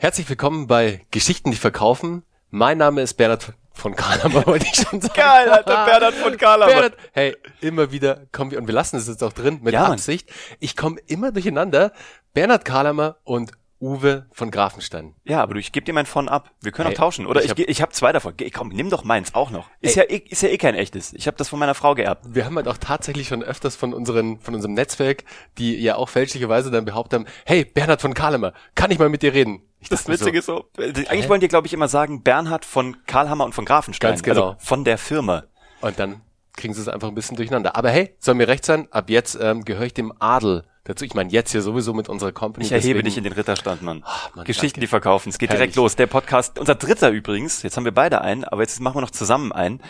Herzlich willkommen bei Geschichten, die verkaufen. Mein Name ist Bernhard von Karlhammer, wollte ich schon sagen. Geil, Alter, Bernhard von Karlhammer. Bernhard, hey, immer wieder kommen wir, und wir lassen es jetzt auch drin, mit Ja, Mann. Absicht. Ich komme immer durcheinander. Bernhard Karlhammer und Uwe von Grafenstein. Ja, aber du, ich gebe dir mein von ab. Wir können Hey, auch tauschen. Oder ich ich, hab- ich habe zwei davon. Komm, nimm doch meins auch noch. Ist Ey. ja, eh- ist ja eh kein echtes. Ich habe das von meiner Frau geerbt. Wir haben halt auch tatsächlich schon öfters von unseren, von unserem Netzwerk, die ja auch fälschlicherweise dann behauptet haben, hey, Bernhard von Karlhammer, kann ich mal mit dir reden? Ich Das Witzige ist so, äh, eigentlich wollen die, glaube ich, immer sagen, Bernhard von Karlhammer und von Grafenstein. Ganz genau. Also von der Firma. Und dann kriegen sie es einfach ein bisschen durcheinander. Aber hey, soll mir recht sein, ab jetzt ähm, gehöre ich dem Adel dazu. Ich meine, jetzt hier sowieso mit unserer Company. Ich erhebe deswegen- dich in den Ritterstand, Mann. Ah, Mann, Geschichten, danke. die verkaufen. Es geht Herrlich. direkt los. Der Podcast, unser dritter übrigens. Jetzt haben wir beide einen, aber jetzt machen wir noch zusammen einen.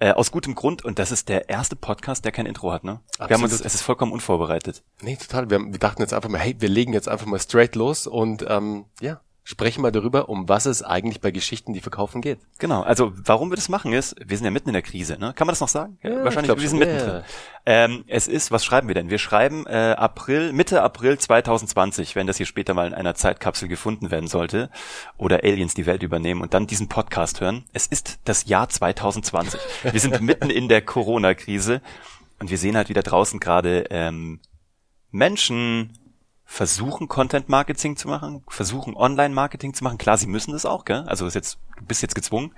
Äh, aus gutem Grund. Und das ist der erste Podcast, der kein Intro hat, ne? Wir haben uns, Absolut. es ist vollkommen unvorbereitet. Nee, total. Wir, haben, wir dachten jetzt einfach mal, hey, wir legen jetzt einfach mal straight los und ähm, ja, sprechen mal darüber, um was es eigentlich bei Geschichten, die verkaufen geht. Genau, also warum wir das machen ist, wir sind ja mitten in der Krise, ne? Kann man das noch sagen? Ja, Wahrscheinlich, wir sind mittendrin. ja. Ähm, es ist, was schreiben wir denn? Wir schreiben äh, April, Mitte April 2020, wenn das hier später mal in einer Zeitkapsel gefunden werden sollte oder Aliens die Welt übernehmen und dann diesen Podcast hören. Es ist das Jahr 2020. Wir sind mitten in der Corona-Krise und wir sehen halt wieder draußen gerade ähm, Menschen versuchen Content Marketing zu machen, versuchen Online Marketing zu machen. Klar, sie müssen das auch, gell? Also ist jetzt du bist jetzt gezwungen,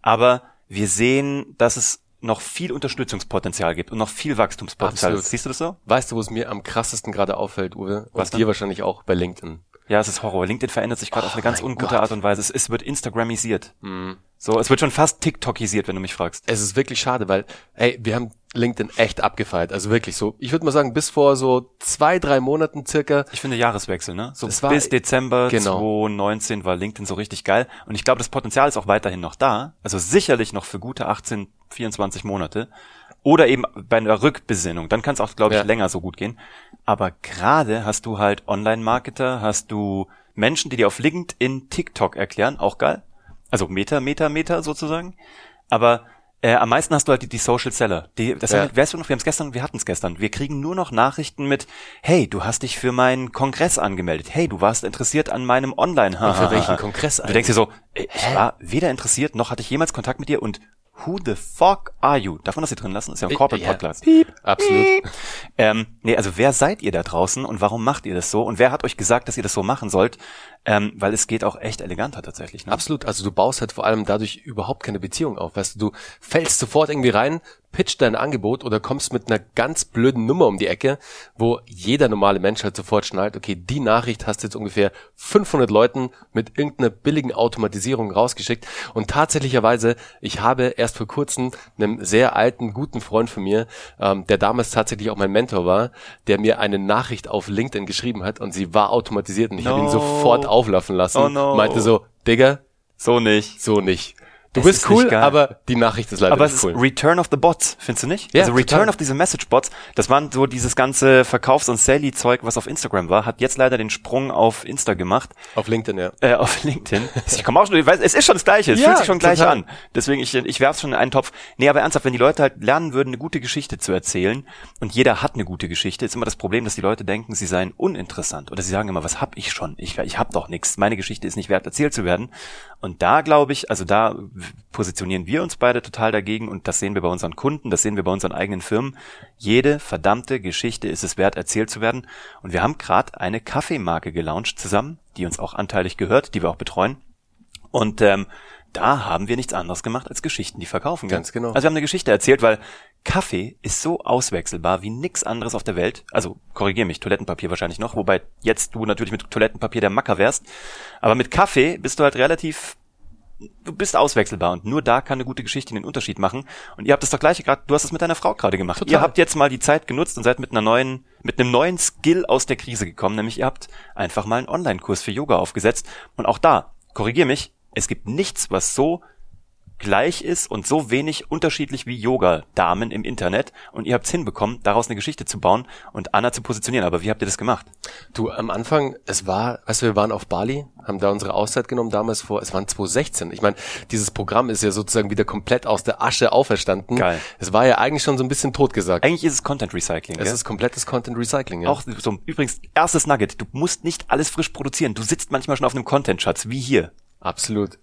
aber wir sehen, dass es noch viel Unterstützungspotenzial gibt und noch viel Wachstumspotenzial. Absolut. Siehst du das so? Weißt du, wo es mir am krassesten gerade auffällt, Uwe? Was und dir wahrscheinlich auch bei LinkedIn. Ja, es ist Horror. LinkedIn verändert sich gerade Oh auf eine ganz mein ungute Gott. Art und Weise. Es, es wird Instagramisiert. Mhm. So, es wird schon fast TikTokisiert, wenn du mich fragst. Es ist wirklich schade, weil, ey, wir haben LinkedIn echt abgefeiert. Also wirklich so, ich würde mal sagen, bis vor so zwei, drei Monaten circa. Ich finde Jahreswechsel, ne? So Es war- bis Dezember genau. 2019 war LinkedIn so richtig geil. Und ich glaube, das Potenzial ist auch weiterhin noch da. Also sicherlich noch für gute 18, 24 Monate. Oder eben bei einer Rückbesinnung. Dann kann es auch, glaube ich, Ja. länger so gut gehen. Aber gerade hast du halt Online-Marketer, hast du Menschen, die dir auf LinkedIn TikTok erklären, auch geil. Also Meta, Meta, Meta sozusagen. Aber äh, am meisten hast du halt die, die Social Seller. Die, das Ja. haben wir, weißt du noch, wir haben es gestern, wir hatten es gestern. Wir kriegen nur noch Nachrichten mit, hey, du hast dich für meinen Kongress angemeldet. Hey, du warst interessiert an meinem Online. Und für welchen Kongress Du denkst dir so, ey, ich war weder interessiert, noch hatte ich jemals Kontakt mit dir und who the fuck are you? Darf man das hier drin lassen? Ist ja ein Corporate Ja, Podcast. Piep. Absolut. Ähm, nee, also wer seid ihr da draußen und warum macht ihr das so? Und wer hat euch gesagt, dass ihr das so machen sollt? Ähm, weil es geht auch echt eleganter tatsächlich. Ne? Absolut. Also du baust halt vor allem dadurch überhaupt keine Beziehung auf. Weißt du, du fällst sofort irgendwie rein, pitcht dein Angebot oder kommst mit einer ganz blöden Nummer um die Ecke, wo jeder normale Mensch halt sofort schnallt, okay, die Nachricht hast du jetzt ungefähr 500 Leuten mit irgendeiner billigen Automatisierung rausgeschickt. Und tatsächlicherweise, ich habe erst vor kurzem einem sehr alten, guten Freund von mir, ähm, der damals tatsächlich auch mein Mentor war, der mir eine Nachricht auf LinkedIn geschrieben hat und sie war automatisiert und ich habe ihn No. sofort auflaufen lassen. Oh no. Meinte so, Digga, So nicht. so nicht. Du Es bist ist cool, aber die Nachricht ist leider Aber es nicht ist cool. Return of the Bots, findest du nicht? Ja, also Return total. of diese Message-Bots, das waren so dieses ganze Verkaufs- und Sally-Zeug, was auf Instagram war, hat jetzt leider den Sprung auf Insta gemacht, Auf LinkedIn, ja. äh, auf LinkedIn. Ich komme auch schon, ich weiß, es ist schon das Gleiche, es Ja, fühlt sich schon gleich total. an. Deswegen, ich, ich werf's schon in einen Topf. Nee, aber ernsthaft, wenn die Leute halt lernen würden, eine gute Geschichte zu erzählen, und jeder hat eine gute Geschichte, ist immer das Problem, dass die Leute denken, sie seien uninteressant. Oder sie sagen immer, was hab ich schon? Ich, ich hab doch nichts. Meine Geschichte ist nicht wert, erzählt zu werden. Und da glaube ich, also da positionieren wir uns beide total dagegen und das sehen wir bei unseren Kunden, das sehen wir bei unseren eigenen Firmen. Jede verdammte Geschichte ist es wert, erzählt zu werden. Und wir haben gerade eine Kaffeemarke gelauncht zusammen, die uns auch anteilig gehört, die wir auch betreuen. Und ähm, da haben wir nichts anderes gemacht als Geschichten, die verkaufen. Ganz genau. Also wir haben eine Geschichte erzählt, weil Kaffee ist so auswechselbar wie nix anderes auf der Welt. Also korrigier mich, Toilettenpapier wahrscheinlich noch, wobei jetzt du natürlich mit Toilettenpapier der Macker wärst. Aber mit Kaffee bist du halt relativ du bist auswechselbar und nur da kann eine gute Geschichte den Unterschied machen. Und ihr habt das doch gleiche gerade, du hast es mit deiner Frau gerade gemacht. Total. Ihr habt jetzt mal die Zeit genutzt und seid mit einer neuen, mit einem neuen Skill aus der Krise gekommen, nämlich ihr habt einfach mal einen Online-Kurs für Yoga aufgesetzt. Und auch da, korrigier mich, es gibt nichts, was so gleich ist und so wenig unterschiedlich wie Yoga-Damen im Internet und ihr habt es hinbekommen, daraus eine Geschichte zu bauen und Anna zu positionieren. Aber wie habt ihr das gemacht? Du, am Anfang, es war, weißt du, wir waren auf Bali, haben da unsere Auszeit genommen damals vor, es waren 2016. Ich meine, dieses Programm ist ja sozusagen wieder komplett aus der Asche auferstanden. Geil. Es war ja eigentlich schon so ein bisschen totgesagt. Eigentlich ist es Content Recycling. Es gell? ist komplettes Content Recycling, ja. Auch so, übrigens, erstes Nugget, du musst nicht alles frisch produzieren. Du sitzt manchmal schon auf einem Content-Schatz, wie hier. Absolut.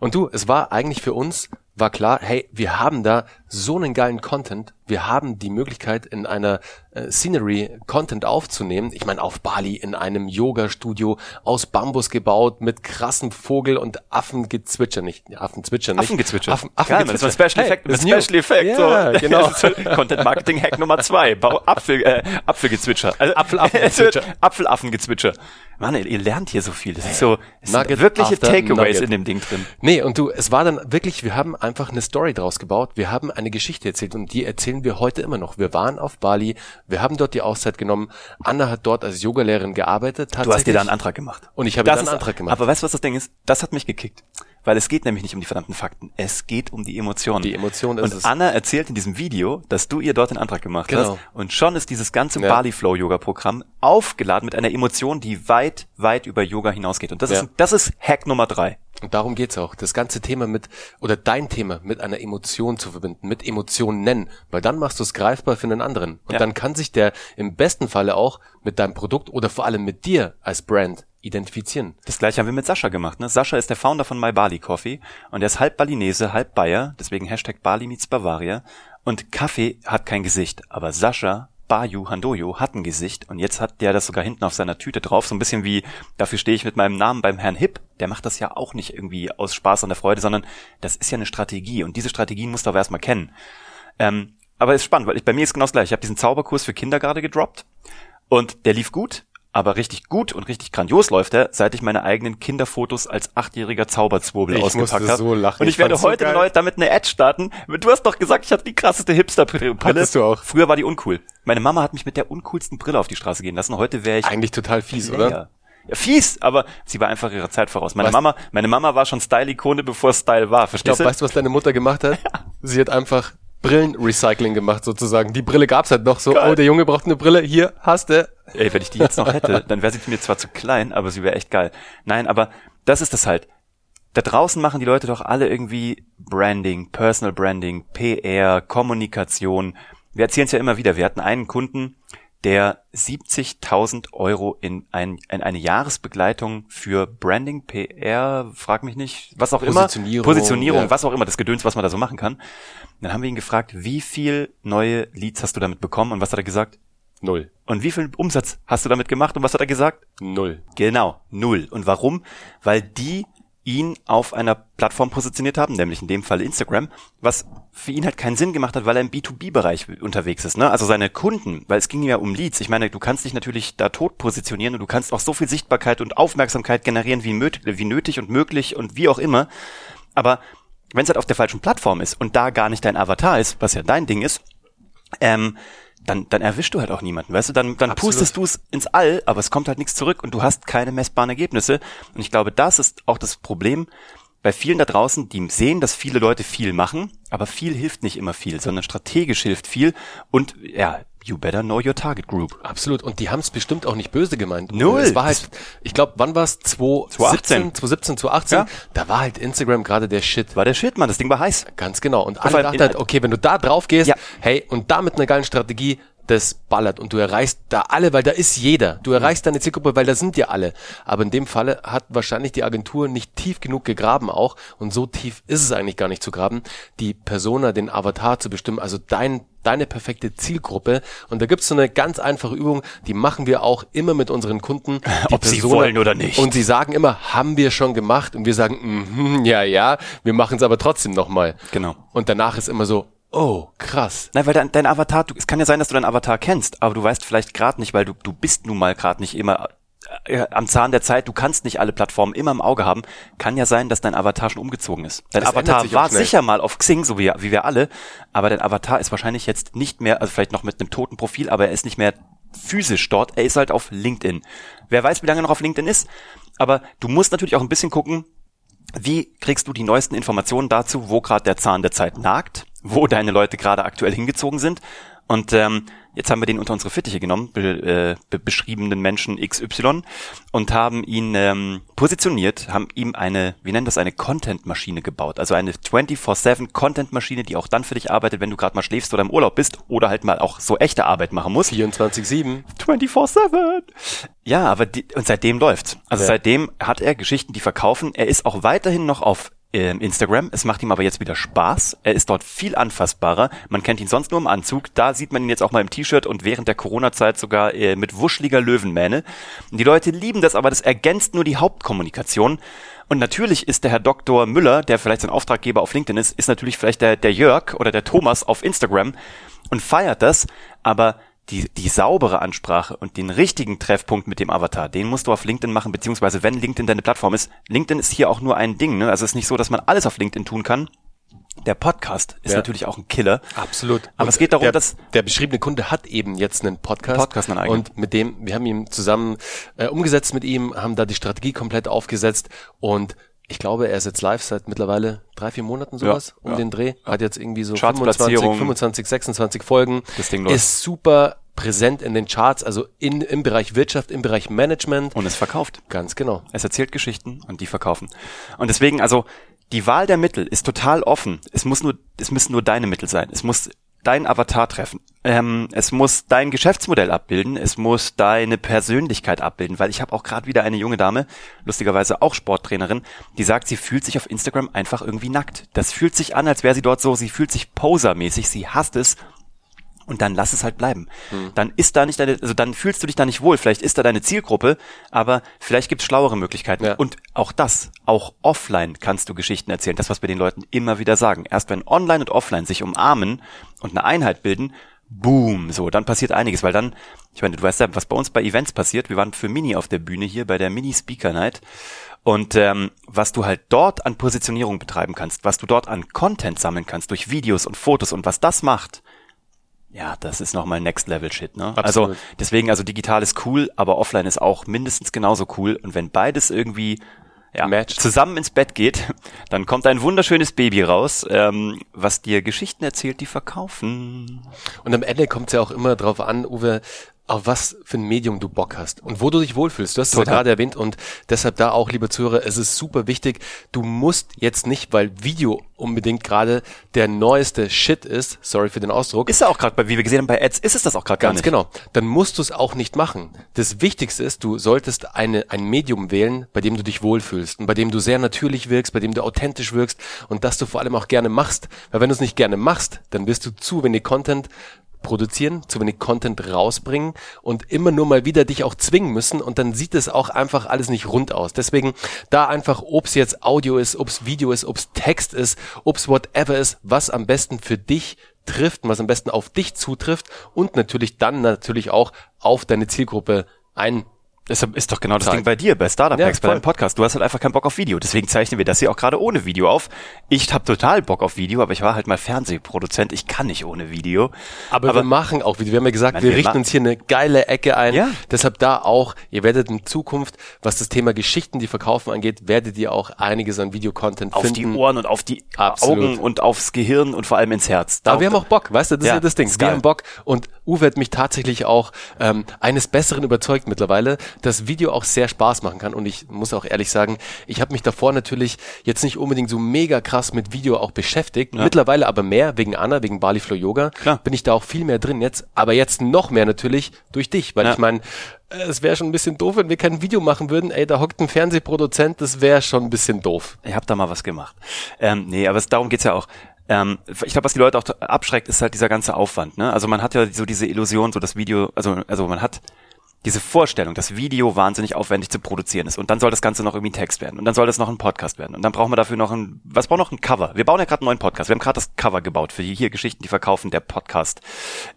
Und du, es war eigentlich für uns, war klar, hey, wir haben da so einen geilen Content, wir haben die Möglichkeit, in einer äh, Scenery Content aufzunehmen. Ich meine, auf Bali in einem Yoga-Studio aus Bambus gebaut, mit krassem Vogel und Affengezwitscher, nicht, Affenzwitscher nicht. Affengezwitscher. Affen, Geil, das ist ein Special ist mit new. Special Effekt. Ja, so. genau. Content Marketing Hack Nummer zwei. Bau Apfel, äh, Apfelgezwitscher. Also, Apfelaffengezwitscher. Apfelaffengezwitscher. Mann, ihr, ihr lernt hier so viel. Das ist so, es sind wirkliche Takeaways in dem Ding drin. Nee, und du, es war dann wirklich, wir haben einfach eine Story draus gebaut, wir haben eine Geschichte erzählt und die erzählen wir heute immer noch. Wir waren auf Bali, wir haben dort die Auszeit genommen, Anna hat dort als Yogalehrerin gearbeitet. Du hast dir da einen Antrag gemacht. Und ich habe Das da einen Antrag gemacht. Aber weißt du, was das Ding ist? Das hat mich gekickt. Weil es geht nämlich nicht um die verdammten Fakten. Es geht um die Emotionen. Die Emotion ist Und es. Anna erzählt in diesem Video, dass du ihr dort den Antrag gemacht Genau. hast. Und schon ist dieses ganze Ja. Bali Flow Yoga Programm aufgeladen mit einer Emotion, die weit, weit über Yoga hinausgeht. Und das Ja. ist, das ist Hack Nummer drei. Und darum geht's auch. Das ganze Thema mit, oder dein Thema mit einer Emotion zu verbinden, mit Emotionen nennen, weil dann machst du es greifbar für einen anderen. Und Ja. dann kann sich der im besten Falle auch mit deinem Produkt oder vor allem mit dir als Brand identifizieren. Das gleiche haben wir mit Sascha gemacht. Ne? Sascha ist der Founder von My Bali Coffee und er ist halb Balinese, halb Bayer, deswegen Hashtag Bali meets Bavaria. Und Kaffee hat kein Gesicht, aber Sascha Bayu Handoyo hat ein Gesicht und jetzt hat der das sogar hinten auf seiner Tüte drauf, so ein bisschen wie, dafür stehe ich mit meinem Namen beim Herrn Hip. Der macht das ja auch nicht irgendwie aus Spaß und der Freude, sondern das ist ja eine Strategie und diese Strategien musst du aber erstmal kennen. Ähm, aber ist spannend, weil ich, bei mir ist genau das gleiche. Ich habe diesen Zauberkurs für Kinder gerade gedroppt und der lief gut, aber richtig gut und richtig grandios läuft er, seit ich meine eigenen Kinderfotos als achtjähriger Zauberzwobel Ich ausgepackt habe. so lachen. Und ich, Ich werde so heute neu damit eine Ad starten. Du hast doch gesagt, ich hatte die krasseste Hipster-Brille. Hattest du auch. Früher war die uncool. Meine Mama hat mich mit der uncoolsten Brille auf die Straße gehen lassen. Heute wäre ich Eigentlich total fies, Player. oder? Ja, fies, aber sie war einfach ihrer Zeit voraus. Meine Weißt- Mama, meine Mama war schon Style-Ikone, bevor Style war. Ich Verstehst glaube, weißt du, was deine Mutter gemacht hat? Sie hat einfach Brillenrecycling gemacht sozusagen. Die Brille gab's halt noch so, Geil. oh, der Junge braucht eine Brille, hier, hast du. Ey, wenn ich die jetzt noch hätte, dann wäre sie mir zwar zu klein, aber sie wäre echt geil. Nein, aber das ist das halt. Da draußen machen die Leute doch alle irgendwie Branding, Personal Branding, PR, Kommunikation. Wir erzählen es ja immer wieder. Wir hatten einen Kunden, der 70.000 Euro in, ein, in eine Jahresbegleitung für Branding, PR, frag mich nicht, was auch immer, Positionierung, Positionierung, ja. was auch immer, das Gedöns, was man da so machen kann. Dann haben wir ihn gefragt, wie viel neue Leads hast du damit bekommen und was hat er gesagt? Null. Und wie viel Umsatz hast du damit gemacht und was hat er gesagt? Null. Genau, null. Und warum? Weil die ihn auf einer Plattform positioniert haben, nämlich in dem Fall Instagram, was für ihn halt keinen Sinn gemacht hat, weil er im B2B-Bereich unterwegs ist. Ne? Also seine Kunden, weil es ging ja um Leads. Ich meine, du kannst dich natürlich da tot positionieren und du kannst auch so viel Sichtbarkeit und Aufmerksamkeit generieren, wie, wie nötig und möglich und wie auch immer. Aber wenn es halt auf der falschen Plattform ist und da gar nicht dein Avatar ist, was ja dein Ding ist, ähm, dann, dann erwischst du halt auch niemanden, weißt du? Dann, dann Absolut. pustest du es ins All, aber es kommt halt nichts zurück und du hast keine messbaren Ergebnisse. Und ich glaube, das ist auch das Problem bei vielen da draußen, die sehen, dass viele Leute viel machen, aber viel hilft nicht immer viel, sondern strategisch hilft viel und ja, you better know your target group. Absolut. Und die haben es bestimmt auch nicht böse gemeint. Null. Es war halt, ich glaube, wann war's? 2017, 2018. 2017, 2018? Ja. Da war halt Instagram gerade der Shit. War der Shit, Mann, das Ding war heiß. Ganz genau. Und alle dachten halt, okay, wenn du da drauf gehst, Ja. hey, und da mit einer geilen Strategie, das ballert und du erreichst da alle, weil da ist jeder. Du erreichst deine Zielgruppe, weil da sind ja alle. Aber in dem Falle hat wahrscheinlich die Agentur nicht tief genug gegraben auch und so tief ist es eigentlich gar nicht zu graben, die Persona, den Avatar zu bestimmen, also dein deine perfekte Zielgruppe. Und da gibt's so eine ganz einfache Übung, die machen wir auch immer mit unseren Kunden. Die Ob sie wollen oder nicht. Und sie sagen immer, haben wir schon gemacht. Und wir sagen, mhm, ja, ja, wir machen es aber trotzdem nochmal. Genau. Und danach ist immer so, oh, krass. Nein, weil dein, dein Avatar, du, es kann ja sein, dass du deinen Avatar kennst, aber du weißt vielleicht gerade nicht, weil du, du bist nun mal gerade nicht immer äh, am Zahn der Zeit, du kannst nicht alle Plattformen immer im Auge haben. Kann ja sein, dass dein Avatar schon umgezogen ist. Dein Das Avatar war schnell. sicher mal auf Xing, so wie, wie wir alle, aber dein Avatar ist wahrscheinlich jetzt nicht mehr, also vielleicht noch mit einem toten Profil, aber er ist nicht mehr physisch dort, er ist halt auf LinkedIn. Wer weiß, wie lange er noch auf LinkedIn ist, aber du musst natürlich auch ein bisschen gucken, Wie kriegst du die neuesten Informationen dazu, wo gerade der Zahn der Zeit nagt, wo deine Leute gerade aktuell hingezogen sind? Und ähm, Jetzt haben wir den unter unsere Fittiche genommen, be, äh, beschriebenen Menschen XY, und haben ihn ähm, positioniert, haben ihm eine, wie nennen das, eine Content-Maschine gebaut. Also eine 24-7 Content-Maschine, die auch dann für dich arbeitet, wenn du gerade mal schläfst oder im Urlaub bist oder halt mal auch so echte Arbeit machen musst. 24-7. 24-7. Ja, aber die, und seitdem läuft's. Also ja. seitdem hat er Geschichten, die verkaufen. Er ist auch weiterhin noch auf Instagram. Es macht ihm aber jetzt wieder Spaß. Er ist dort viel anfassbarer. Man kennt ihn sonst nur im Anzug. Da sieht man ihn jetzt auch mal im T-Shirt und während der Corona-Zeit sogar äh, mit wuscheliger Löwenmähne. Die Leute lieben das, aber das ergänzt nur die Hauptkommunikation. Und natürlich ist der Herr Dr. Müller, der vielleicht sein Auftraggeber auf LinkedIn ist, ist natürlich vielleicht der, der Jörg oder der Thomas auf Instagram und feiert das, aber die, die saubere Ansprache und den richtigen Treffpunkt mit dem Avatar, den musst du auf LinkedIn machen, beziehungsweise wenn LinkedIn deine Plattform ist. LinkedIn ist hier auch nur ein Ding, ne? Also es ist nicht so, dass man alles auf LinkedIn tun kann. Der Podcast ist ja. natürlich auch ein Killer. Absolut. Aber und es geht darum, der, dass der beschriebene Kunde hat eben jetzt einen Podcast. Podcast einen eigenen. Und mit dem, wir haben ihn zusammen äh, umgesetzt mit ihm, haben da die Strategie komplett aufgesetzt und ich glaube, er ist jetzt live seit mittlerweile drei, vier Monaten sowas ja, um ja. den Dreh. Hat jetzt irgendwie so 25, 25, 26 Folgen. Das Ding läuft. Ist super präsent in den Charts, also in, im Bereich Wirtschaft, im Bereich Management. Und es verkauft. Ganz genau. Es erzählt Geschichten und die verkaufen. Und deswegen, also, die Wahl der Mittel ist total offen. Es muss nur, es müssen nur deine Mittel sein. Es muss dein Avatar treffen. Ähm, es muss dein Geschäftsmodell abbilden, es muss deine Persönlichkeit abbilden, weil ich habe auch gerade wieder eine junge Dame, lustigerweise auch Sporttrainerin, die sagt, sie fühlt sich auf Instagram einfach irgendwie nackt. Das fühlt sich an, als wäre sie dort so, sie fühlt sich posermäßig, sie hasst es und dann lass es halt bleiben. Mhm. Dann ist da nicht deine, also dann fühlst du dich da nicht wohl. Vielleicht ist da deine Zielgruppe, aber vielleicht gibt es schlauere Möglichkeiten. Ja. Und auch das, auch offline kannst du Geschichten erzählen. Das, was wir den Leuten immer wieder sagen. Erst wenn online und offline sich umarmen und eine Einheit bilden, boom, so, dann passiert einiges, weil dann, ich meine, du weißt ja, was bei uns bei Events passiert. Wir waren für Mini auf der Bühne hier bei der Mini Speaker Night. Und ähm, was du halt dort an Positionierung betreiben kannst, was du dort an Content sammeln kannst durch Videos und Fotos und was das macht, ja, das ist nochmal Next Level Shit, ne? Absolut. Also deswegen, also digital ist cool, aber offline ist auch mindestens genauso cool. Und wenn beides irgendwie ja, zusammen ins Bett geht, dann kommt ein wunderschönes Baby raus, ähm, was dir Geschichten erzählt, die verkaufen. Und am Ende kommt es ja auch immer drauf an, Uwe, auf was für ein Medium du Bock hast und wo du dich wohlfühlst. Du hast es ja gerade erwähnt und deshalb da auch, lieber Zuhörer, es ist super wichtig. Du musst jetzt nicht, weil Video unbedingt gerade der neueste Shit ist, sorry für den Ausdruck. Ist er auch gerade, wie wir gesehen haben bei Ads, ist es das auch gerade gar nicht. Ganz genau. Dann musst du es auch nicht machen. Das Wichtigste ist, du solltest eine, ein Medium wählen, bei dem du dich wohlfühlst und bei dem du sehr natürlich wirkst, bei dem du authentisch wirkst und das du vor allem auch gerne machst. Weil wenn du es nicht gerne machst, dann wirst du zu wenig Content produzieren, zu wenig Content rausbringen und immer nur mal wieder dich auch zwingen müssen und dann sieht es auch einfach alles nicht rund aus. Deswegen da einfach, ob es jetzt Audio ist, ob es Video ist, ob es Text ist, ob es whatever ist, was am besten für dich trifft, was am besten auf dich zutrifft und natürlich dann natürlich auch auf deine Zielgruppe ein das ist doch genau das Ding bei dir, bei Startup Hacks, ja, bei deinem Podcast. Du hast halt einfach keinen Bock auf Video. Deswegen zeichnen wir das hier auch gerade ohne Video auf. Ich habe total Bock auf Video, aber ich war halt mal Fernsehproduzent. Ich kann nicht ohne Video. Aber, aber wir machen auch Video. Wir haben ja gesagt, wir, wir richten uns hier eine geile Ecke ein. Ja. Deshalb da auch, ihr werdet in Zukunft, was das Thema Geschichten, die verkaufen angeht, werdet ihr auch einiges an Videocontent finden. Auf die Ohren und auf die Absolut. Augen und aufs Gehirn und vor allem ins Herz. Da aber wir haben auch Bock, weißt du, das ja, ist ja das Ding. Wir haben Bock und Uwe hat mich tatsächlich auch ähm, eines Besseren überzeugt mittlerweile, dass Video auch sehr Spaß machen kann. Und ich muss auch ehrlich sagen, ich habe mich davor natürlich jetzt nicht unbedingt so mega krass mit Video auch beschäftigt. Ja. Mittlerweile aber mehr, wegen Anna, wegen Bali Flow Yoga, Klar. bin ich da auch viel mehr drin jetzt. Aber jetzt noch mehr natürlich durch dich, weil ja. ich meine, äh, es wäre schon ein bisschen doof, wenn wir kein Video machen würden. Ey, da hockt ein Fernsehproduzent, das wäre schon ein bisschen doof. Ich habe da mal was gemacht. Ähm, nee, aber es, darum geht's ja auch. Ähm, ich glaube, was die Leute auch abschreckt, ist halt dieser ganze Aufwand. Ne? Also man hat ja so diese Illusion, so das Video, also also man hat diese Vorstellung, dass Video wahnsinnig aufwendig zu produzieren ist und dann soll das Ganze noch irgendwie ein Text werden und dann soll das noch ein Podcast werden und dann brauchen wir dafür noch ein, was brauchen wir noch ein Cover? Wir bauen ja gerade einen neuen Podcast. Wir haben gerade das Cover gebaut für die hier Geschichten, die verkaufen, der Podcast,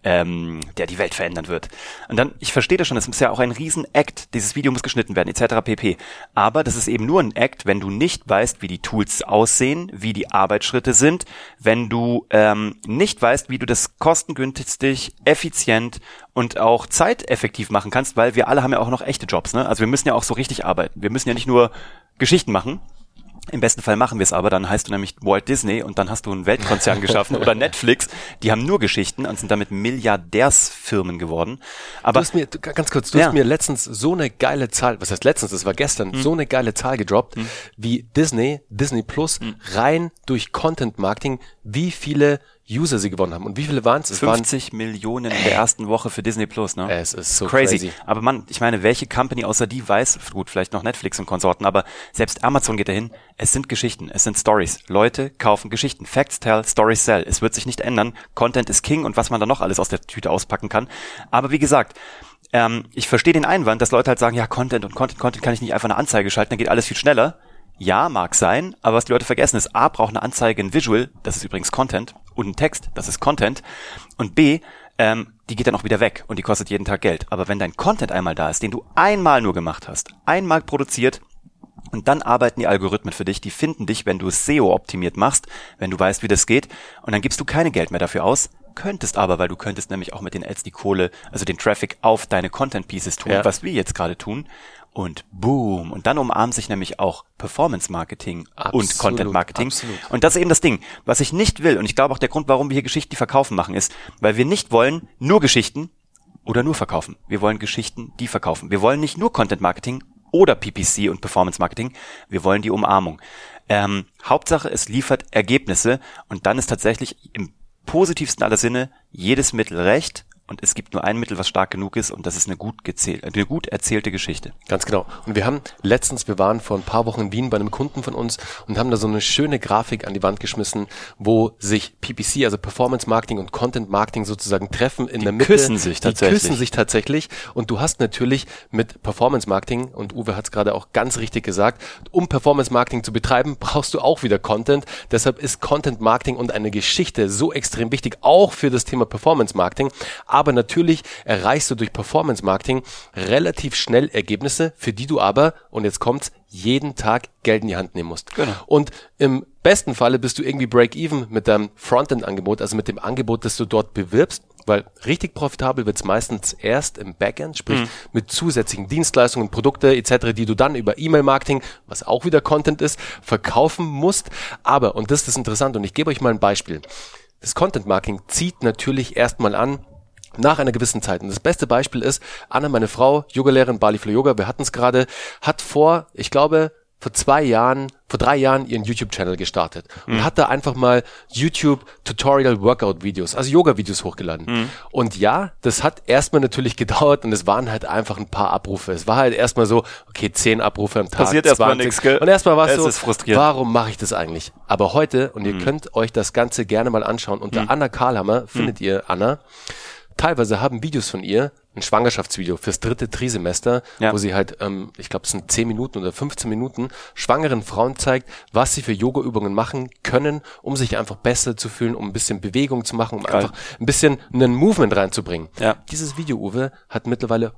ähm, der die Welt verändern wird. Und dann, ich verstehe das schon, es ist ja auch ein Riesen-Act, dieses Video muss geschnitten werden, etc. pp. Aber das ist eben nur ein Act, wenn du nicht weißt, wie die Tools aussehen, wie die Arbeitsschritte sind, wenn du ähm, nicht weißt, wie du das kostengünstig, effizient und auch zeiteffektiv machen kannst, weil wir alle haben ja auch noch echte Jobs. Ne? Also wir müssen ja auch so richtig arbeiten. Wir müssen ja nicht nur Geschichten machen, Im besten Fall machen wir es aber, dann heißt du nämlich Walt Disney und dann hast du einen Weltkonzern geschaffen oder Netflix. Die haben nur Geschichten und sind damit Milliardärsfirmen geworden. Aber du hast mir, ganz kurz, du Ja. hast mir letztens so eine geile Zahl, was heißt letztens, das war gestern, Hm. so eine geile Zahl gedroppt, wie Disney, Disney Plus, Hm. rein durch Content Marketing, wie viele User sie gewonnen haben. Und wie viele waren es? Es waren 50 Millionen in der ersten Woche für Disney Plus, ne? Es ist so crazy. crazy. Aber man, ich meine, welche Company außer die weiß, gut, vielleicht noch Netflix und Konsorten, aber selbst Amazon geht dahin. Es sind Geschichten, es sind Stories. Leute kaufen Geschichten. Facts tell, Stories sell. Es wird sich nicht ändern. Content ist King und was man da noch alles aus der Tüte auspacken kann. Aber wie gesagt, ähm, ich verstehe den Einwand, dass Leute halt sagen, ja, Content und Content, Content kann ich nicht einfach eine Anzeige schalten, dann geht alles viel schneller. Ja, mag sein, aber was die Leute vergessen ist, A, braucht eine Anzeige ein Visual, das ist übrigens Content, und ein Text, das ist Content, und B, ähm, die geht dann auch wieder weg und die kostet jeden Tag Geld. Aber wenn dein Content einmal da ist, den du einmal nur gemacht hast, einmal produziert, und dann arbeiten die Algorithmen für dich, die finden dich, wenn du es SEO optimiert machst, wenn du weißt, wie das geht, und dann gibst du keine Geld mehr dafür aus, könntest aber, weil du könntest nämlich auch mit den Ads die Kohle, also den Traffic auf deine Content Pieces tun, Ja. was wir jetzt gerade tun, und boom, und dann umarmen sich nämlich auch Performance Marketing und Absolut, Content Marketing. absolut. Und das ist eben das Ding, was ich nicht will, und ich glaube auch der Grund, warum wir hier Geschichten, die verkaufen machen, ist, weil wir nicht wollen nur Geschichten oder nur verkaufen. Wir wollen Geschichten, die verkaufen. Wir wollen nicht nur Content Marketing oder PPC und Performance Marketing. Wir wollen die Umarmung. Ähm, Hauptsache, es liefert Ergebnisse und dann ist tatsächlich im positivsten aller Sinne jedes Mittel recht und es gibt nur ein Mittel, was stark genug ist und das ist eine gut, gezähl eine gut erzählte Geschichte. Ganz genau. Und wir haben letztens, wir waren vor ein paar Wochen in Wien bei einem Kunden von uns und haben da so eine schöne Grafik an die Wand geschmissen, wo sich PPC, also Performance Marketing und Content Marketing sozusagen treffen in der Mitte. küssen sich tatsächlich. Die küssen sich tatsächlich. Und du hast natürlich mit Performance Marketing, und Uwe hat es gerade auch ganz richtig gesagt, um Performance Marketing zu betreiben, brauchst du auch wieder Content. Deshalb ist Content Marketing und eine Geschichte so extrem wichtig, auch für das Thema Performance Marketing. Aber natürlich erreichst du durch Performance Marketing relativ schnell Ergebnisse, für die du aber, und jetzt kommt's, jeden Tag Geld in die Hand nehmen musst. Genau. Und im besten Falle bist du irgendwie Break-Even mit deinem Frontend-Angebot, also mit dem Angebot, das du dort bewirbst, weil richtig profitabel wird's meistens erst im Backend, sprich mit zusätzlichen Dienstleistungen, Produkte etc., die du dann über E-Mail-Marketing, was auch wieder Content ist, verkaufen musst. Aber, und das ist das Interessante, und ich gebe euch mal ein Beispiel. Das Content-Marketing zieht natürlich erstmal an, nach einer gewissen Zeit. Und das beste Beispiel ist, Anna, meine Frau, Yogalehrerin, Bali Flow Yoga, wir hatten es gerade, hat vor, ich glaube, vor zwei Jahren, vor drei Jahren ihren YouTube-Channel gestartet und hat da einfach mal YouTube Tutorial Workout Videos, also Yoga-Videos hochgeladen. Und ja, das hat erstmal natürlich gedauert und es waren halt einfach ein paar Abrufe. Es war halt erstmal so, okay, zehn Abrufe am Tag. Passiert erstmal 20. nix, gell? Und erstmal war es so, warum mache ich das eigentlich? Aber heute, und ihr Mhm. könnt euch das Ganze gerne mal anschauen, unter Anna Karlhammer findet ihr Anna. Teilweise haben Videos von ihr ein Schwangerschaftsvideo fürs dritte Trisemester, Ja. wo sie halt, ähm, ich glaube, es sind 10 Minuten oder 15 Minuten, schwangeren Frauen zeigt, was sie für Yoga-Übungen machen können, um sich einfach besser zu fühlen, um ein bisschen Bewegung zu machen, um Geil. einfach ein bisschen einen Movement reinzubringen. Ja. Dieses Video, Uwe, hat mittlerweile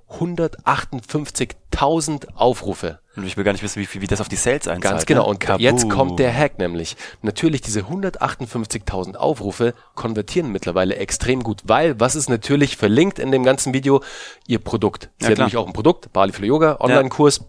158.000 Aufrufe. Und ich will gar nicht wissen, wie, viel, wie das auf die Sales einzahlt. Ganz genau. Ne? Und Kaboom. jetzt kommt der Hack nämlich. Natürlich diese 158.000 Aufrufe konvertieren mittlerweile extrem gut, weil was ist natürlich verlinkt in dem ganzen Video? Ihr Produkt. Sie Ja, hat nämlich auch ein Produkt, Bali für Yoga, Online-Kurs.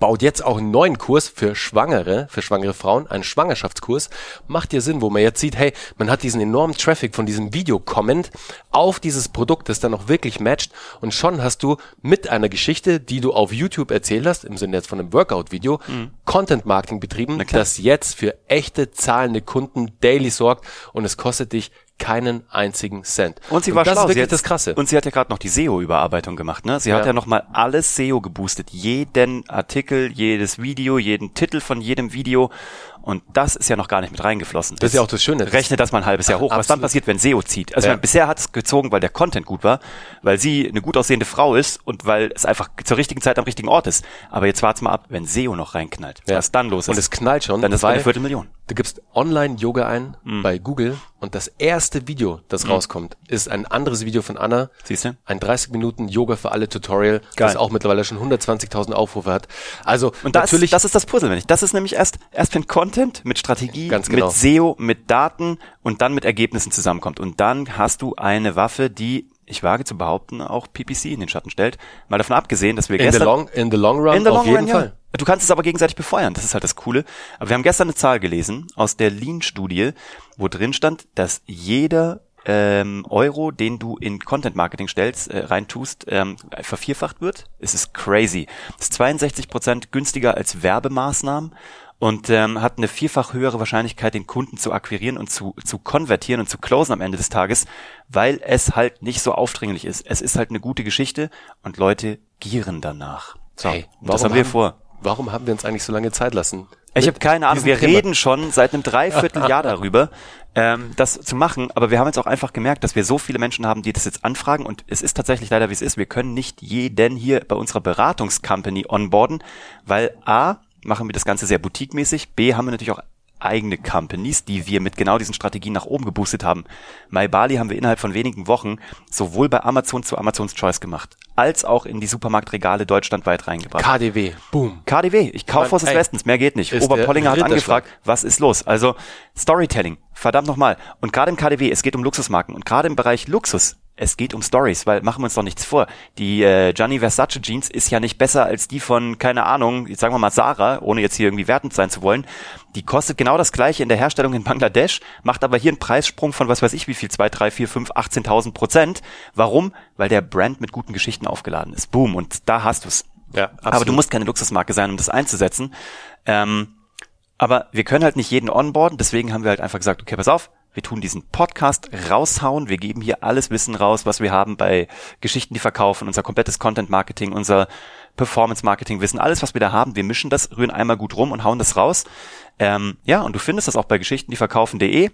Baut jetzt auch einen neuen Kurs für Schwangere, für schwangere Frauen, einen Schwangerschaftskurs. Macht ja Sinn, wo man jetzt sieht, hey, man hat diesen enormen Traffic von diesem Video-Comment auf dieses Produkt, das dann auch wirklich matcht. Und schon hast du mit einer Geschichte, die du auf YouTube erzählt hast, im Sinne jetzt von einem Workout-Video, Content-Marketing betrieben, das jetzt für echte zahlende Kunden daily sorgt und es kostet dich keinen einzigen Cent. Und sie war das schlau. ist sie wirklich hat, das Krasse. Und sie hat ja gerade noch die SEO-Überarbeitung gemacht. Ne? Sie hat Ja. ja noch mal alles SEO geboostet. Jeden Artikel, jedes Video, jeden Titel von jedem Video. Und das ist ja noch gar nicht mit reingeflossen. Das ist ja auch das Schöne. Rechne das mal ein halbes Jahr hoch. Was dann Absolut. passiert, wenn SEO zieht? Also Ja. meine, bisher hat es gezogen, weil der Content gut war, weil sie eine gut aussehende Frau ist und weil es einfach zur richtigen Zeit am richtigen Ort ist. Aber jetzt wart's mal ab, wenn SEO noch reinknallt. Ja. Was dann los ist. Und es knallt schon, Dann ist es eine Viertelmillion. Du gibst Online-Yoga ein Mhm. bei Google und das erste Video, das rauskommt, ist ein anderes Video von Anna. Siehst du? Ein 30 Minuten Yoga für alle Tutorial, Geil. das auch mittlerweile schon 120.000 Aufrufe hat. Also Und das, natürlich, das ist das Puzzle, wenn ich. Das ist nämlich erst, erst wenn Content mit Strategie, Ganz genau. mit SEO, mit Daten und dann mit Ergebnissen zusammenkommt. Und dann hast du eine Waffe, die, ich wage zu behaupten, auch PPC in den Schatten stellt. Mal davon abgesehen, dass wir in the gestern long, in the long run in the auf long jeden run, Fall. Du kannst es aber gegenseitig befeuern, das ist halt das Coole. Aber wir haben gestern eine Zahl gelesen aus der Lean-Studie, wo drin stand, dass jeder ähm, Euro, den du in Content Marketing stellst, äh, reintust, ähm, vervierfacht wird. Es ist crazy. Das ist 62 Prozent günstiger als Werbemaßnahmen und ähm, hat eine vierfach höhere Wahrscheinlichkeit, den Kunden zu akquirieren und zu, zu konvertieren und zu closen am Ende des Tages, weil es halt nicht so aufdringlich ist. Es ist halt eine gute Geschichte und Leute gieren danach. So, hey, das haben wir vor. Warum haben wir uns eigentlich so lange Zeit lassen? Ich habe keine Ahnung. Wir Thema. reden schon seit einem Dreivierteljahr darüber, ähm, das zu machen. Aber wir haben jetzt auch einfach gemerkt, dass wir so viele Menschen haben, die das jetzt anfragen. Und es ist tatsächlich leider, wie es ist. Wir können nicht jeden hier bei unserer Beratungscompany onboarden, weil A, machen wir das Ganze sehr boutiquemäßig. B, haben wir natürlich auch eigene Companies, die wir mit genau diesen Strategien nach oben geboostet haben. MyBali haben wir innerhalb von wenigen Wochen sowohl bei Amazon zu Amazons Choice gemacht, als auch in die Supermarktregale deutschlandweit reingebracht. KDW, boom. KDW, ich kaufe aus des Westens, mehr geht nicht. Oberpollinger hat angefragt, was ist los? Also Storytelling, verdammt nochmal. Und gerade im KDW, es geht um Luxusmarken und gerade im Bereich Luxus es geht um Stories, weil machen wir uns doch nichts vor. Die äh, Gianni Versace Jeans ist ja nicht besser als die von, keine Ahnung, jetzt sagen wir mal Sarah, ohne jetzt hier irgendwie wertend sein zu wollen. Die kostet genau das gleiche in der Herstellung in Bangladesch, macht aber hier einen Preissprung von was weiß ich wie viel, zwei, drei, vier, fünf, 18.000 Prozent. Warum? Weil der Brand mit guten Geschichten aufgeladen ist. Boom. Und da hast du's. Ja, absolut. Aber du musst keine Luxusmarke sein, um das einzusetzen. Ähm, aber wir können halt nicht jeden onboarden, deswegen haben wir halt einfach gesagt, okay, pass auf, wir tun diesen Podcast raushauen. Wir geben hier alles Wissen raus, was wir haben bei Geschichten, die verkaufen, unser komplettes Content Marketing, unser Performance Marketing Wissen, alles, was wir da haben. Wir mischen das, rühren einmal gut rum und hauen das raus. Ähm, ja, und du findest das auch bei Geschichten, die verkaufen.de.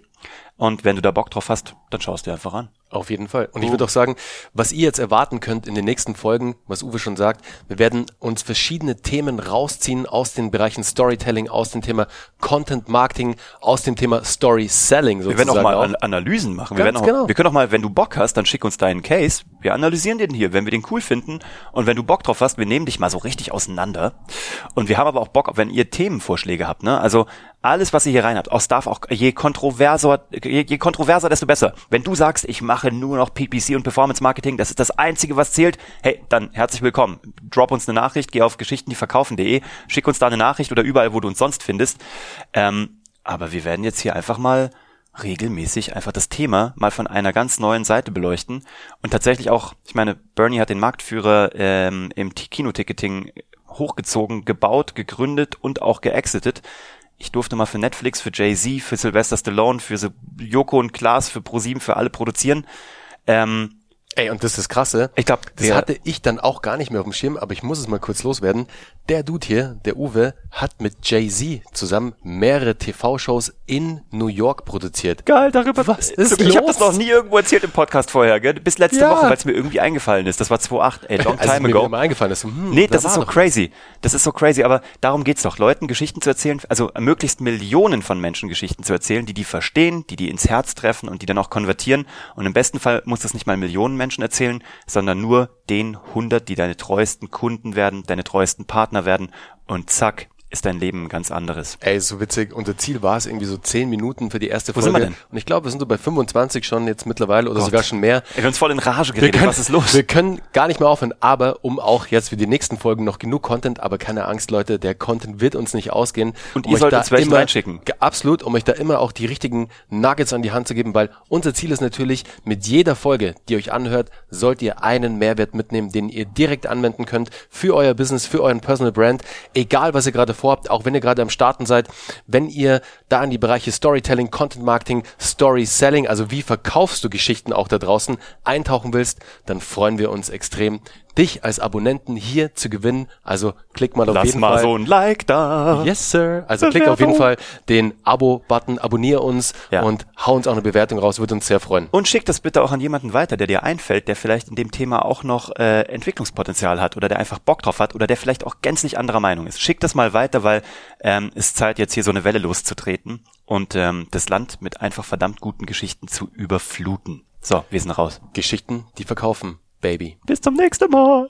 Und wenn du da Bock drauf hast, dann schaust dir einfach an. Auf jeden Fall. Und ich würde auch sagen, was ihr jetzt erwarten könnt in den nächsten Folgen, was Uwe schon sagt, wir werden uns verschiedene Themen rausziehen aus den Bereichen Storytelling, aus dem Thema Content Marketing, aus dem Thema Story Selling sozusagen. Wir werden auch mal auch. Analysen machen. Wir, werden auch, genau. wir können auch mal, wenn du Bock hast, dann schick uns deinen Case. Wir analysieren den hier, wenn wir den cool finden. Und wenn du Bock drauf hast, wir nehmen dich mal so richtig auseinander. Und wir haben aber auch Bock, wenn ihr Themenvorschläge habt, ne? Also alles, was ihr hier rein habt, auch darf auch je kontroverser, je, je kontroverser, desto besser. Wenn du sagst, ich mache nur noch PPC und Performance Marketing, das ist das einzige, was zählt, hey, dann herzlich willkommen. Drop uns eine Nachricht, geh auf geschichtendieverkaufen.de, schick uns da eine Nachricht oder überall, wo du uns sonst findest. Ähm, aber wir werden jetzt hier einfach mal regelmäßig einfach das Thema mal von einer ganz neuen Seite beleuchten und tatsächlich auch, ich meine, Bernie hat den Marktführer ähm, im Kinoticketing hochgezogen, gebaut, gegründet und auch geexitet ich durfte mal für Netflix, für Jay-Z, für Sylvester Stallone, für Joko und Klaas, für ProSieben, für alle produzieren. Ähm, Ey, und das ist das Krasse. Ich glaube, das hatte ich dann auch gar nicht mehr auf dem Schirm, aber ich muss es mal kurz loswerden. Der Dude hier, der Uwe, hat mit Jay-Z zusammen mehrere TV-Shows in New York produziert. Geil, darüber. Was ist Ich habe das noch nie irgendwo erzählt im Podcast vorher, gell? Bis letzte ja. Woche, weil es mir irgendwie eingefallen ist. Das war 2008, ey, long time also ago. Mir eingefallen ist. Hm, nee, das ist so crazy. Das ist so crazy, aber darum geht's doch, Leuten Geschichten zu erzählen, also möglichst Millionen von Menschen Geschichten zu erzählen, die die verstehen, die die ins Herz treffen und die dann auch konvertieren. Und im besten Fall muss das nicht mal Millionen Menschen erzählen, sondern nur den 100, die deine treuesten Kunden werden, deine treuesten Partner werden. Und zack, ist dein Leben ganz anderes. Ey, so witzig. Unser Ziel war es irgendwie so zehn Minuten für die erste Wo Folge. Sind wir denn? Und ich glaube, wir sind so bei 25 schon jetzt mittlerweile oder Gott. sogar schon mehr. Wir haben uns voll in Rage geredet. Können, Was ist los? Wir können gar nicht mehr aufhören, aber um auch jetzt für die nächsten Folgen noch genug Content, aber keine Angst, Leute, der Content wird uns nicht ausgehen. Und um ihr sollt uns welchen reinschicken. Absolut, um euch da immer auch die richtigen Nuggets an die Hand zu geben, weil unser Ziel ist natürlich, mit jeder Folge, die euch anhört, sollt ihr einen Mehrwert mitnehmen, den ihr direkt anwenden könnt für euer Business, für euren Personal Brand, egal was ihr gerade vorhabt, auch wenn ihr gerade am Starten seid, wenn ihr da in die Bereiche Storytelling, Content Marketing, Story Selling, also wie verkaufst du Geschichten auch da draußen, eintauchen willst, dann freuen wir uns extrem, dich als Abonnenten hier zu gewinnen. Also klick mal auf Lass jeden mal Fall. so ein Like da. Yes, sir. Also klick auf jeden Fall den Abo-Button, abonniere uns ja. und hau uns auch eine Bewertung raus, würde uns sehr freuen. Und schick das bitte auch an jemanden weiter, der dir einfällt, der vielleicht in dem Thema auch noch äh, Entwicklungspotenzial hat oder der einfach Bock drauf hat oder der vielleicht auch gänzlich anderer Meinung ist. Schick das mal weiter, weil ähm, es Zeit, jetzt hier so eine Welle loszutreten und ähm, das Land mit einfach verdammt guten Geschichten zu überfluten. So, wir sind raus. Geschichten, die verkaufen. Baby. Bis zum nächsten Mal.